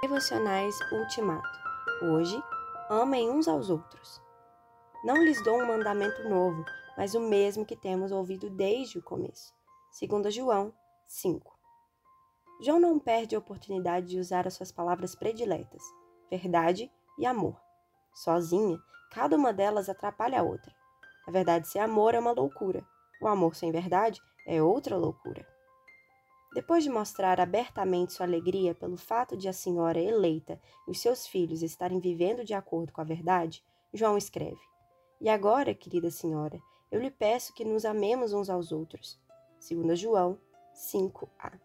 Devocionais Ultimato. Hoje, amem uns aos outros. Não lhes dou um mandamento novo, mas o mesmo que temos ouvido desde o começo. Segundo João 5. João não perde a oportunidade de usar as suas palavras prediletas, verdade e amor. Sozinha, cada uma delas atrapalha a outra. Na verdade, sem amor é uma loucura. O amor sem verdade é outra loucura. Depois de mostrar abertamente sua alegria pelo fato de a senhora eleita e os seus filhos estarem vivendo de acordo com a verdade, João escreve: E agora, querida senhora, eu lhe peço que nos amemos uns aos outros. 2 João 5a.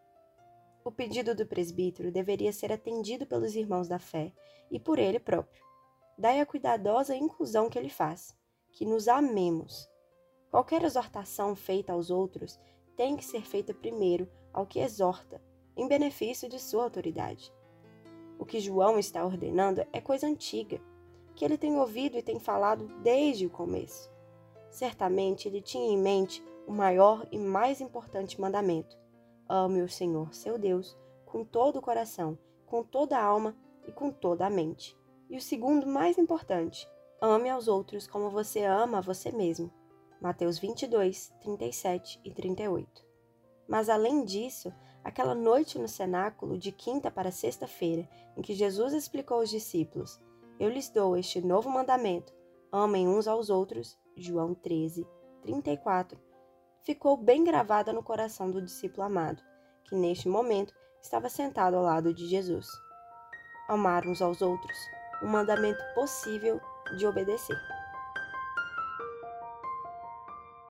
O pedido do presbítero deveria ser atendido pelos irmãos da fé e por ele próprio. Daí a cuidadosa inclusão que ele faz, que nos amemos. Qualquer exortação feita aos outros tem que ser feita primeiro ao que exorta, em benefício de sua autoridade. O que João está ordenando é coisa antiga, que ele tem ouvido e tem falado desde o começo. Certamente ele tinha em mente o maior e mais importante mandamento: ame o Senhor, seu Deus, com todo o coração, com toda a alma e com toda a mente. E o segundo mais importante: ame aos outros como você ama a você mesmo. Mateus 22, 37 e 38. Mas além disso, aquela noite no cenáculo de quinta para sexta-feira, em que Jesus explicou aos discípulos: Eu lhes dou este novo mandamento: amem uns aos outros, João 13, 34, ficou bem gravada no coração do discípulo amado, que neste momento estava sentado ao lado de Jesus. Amar uns aos outros, um mandamento possível de obedecer.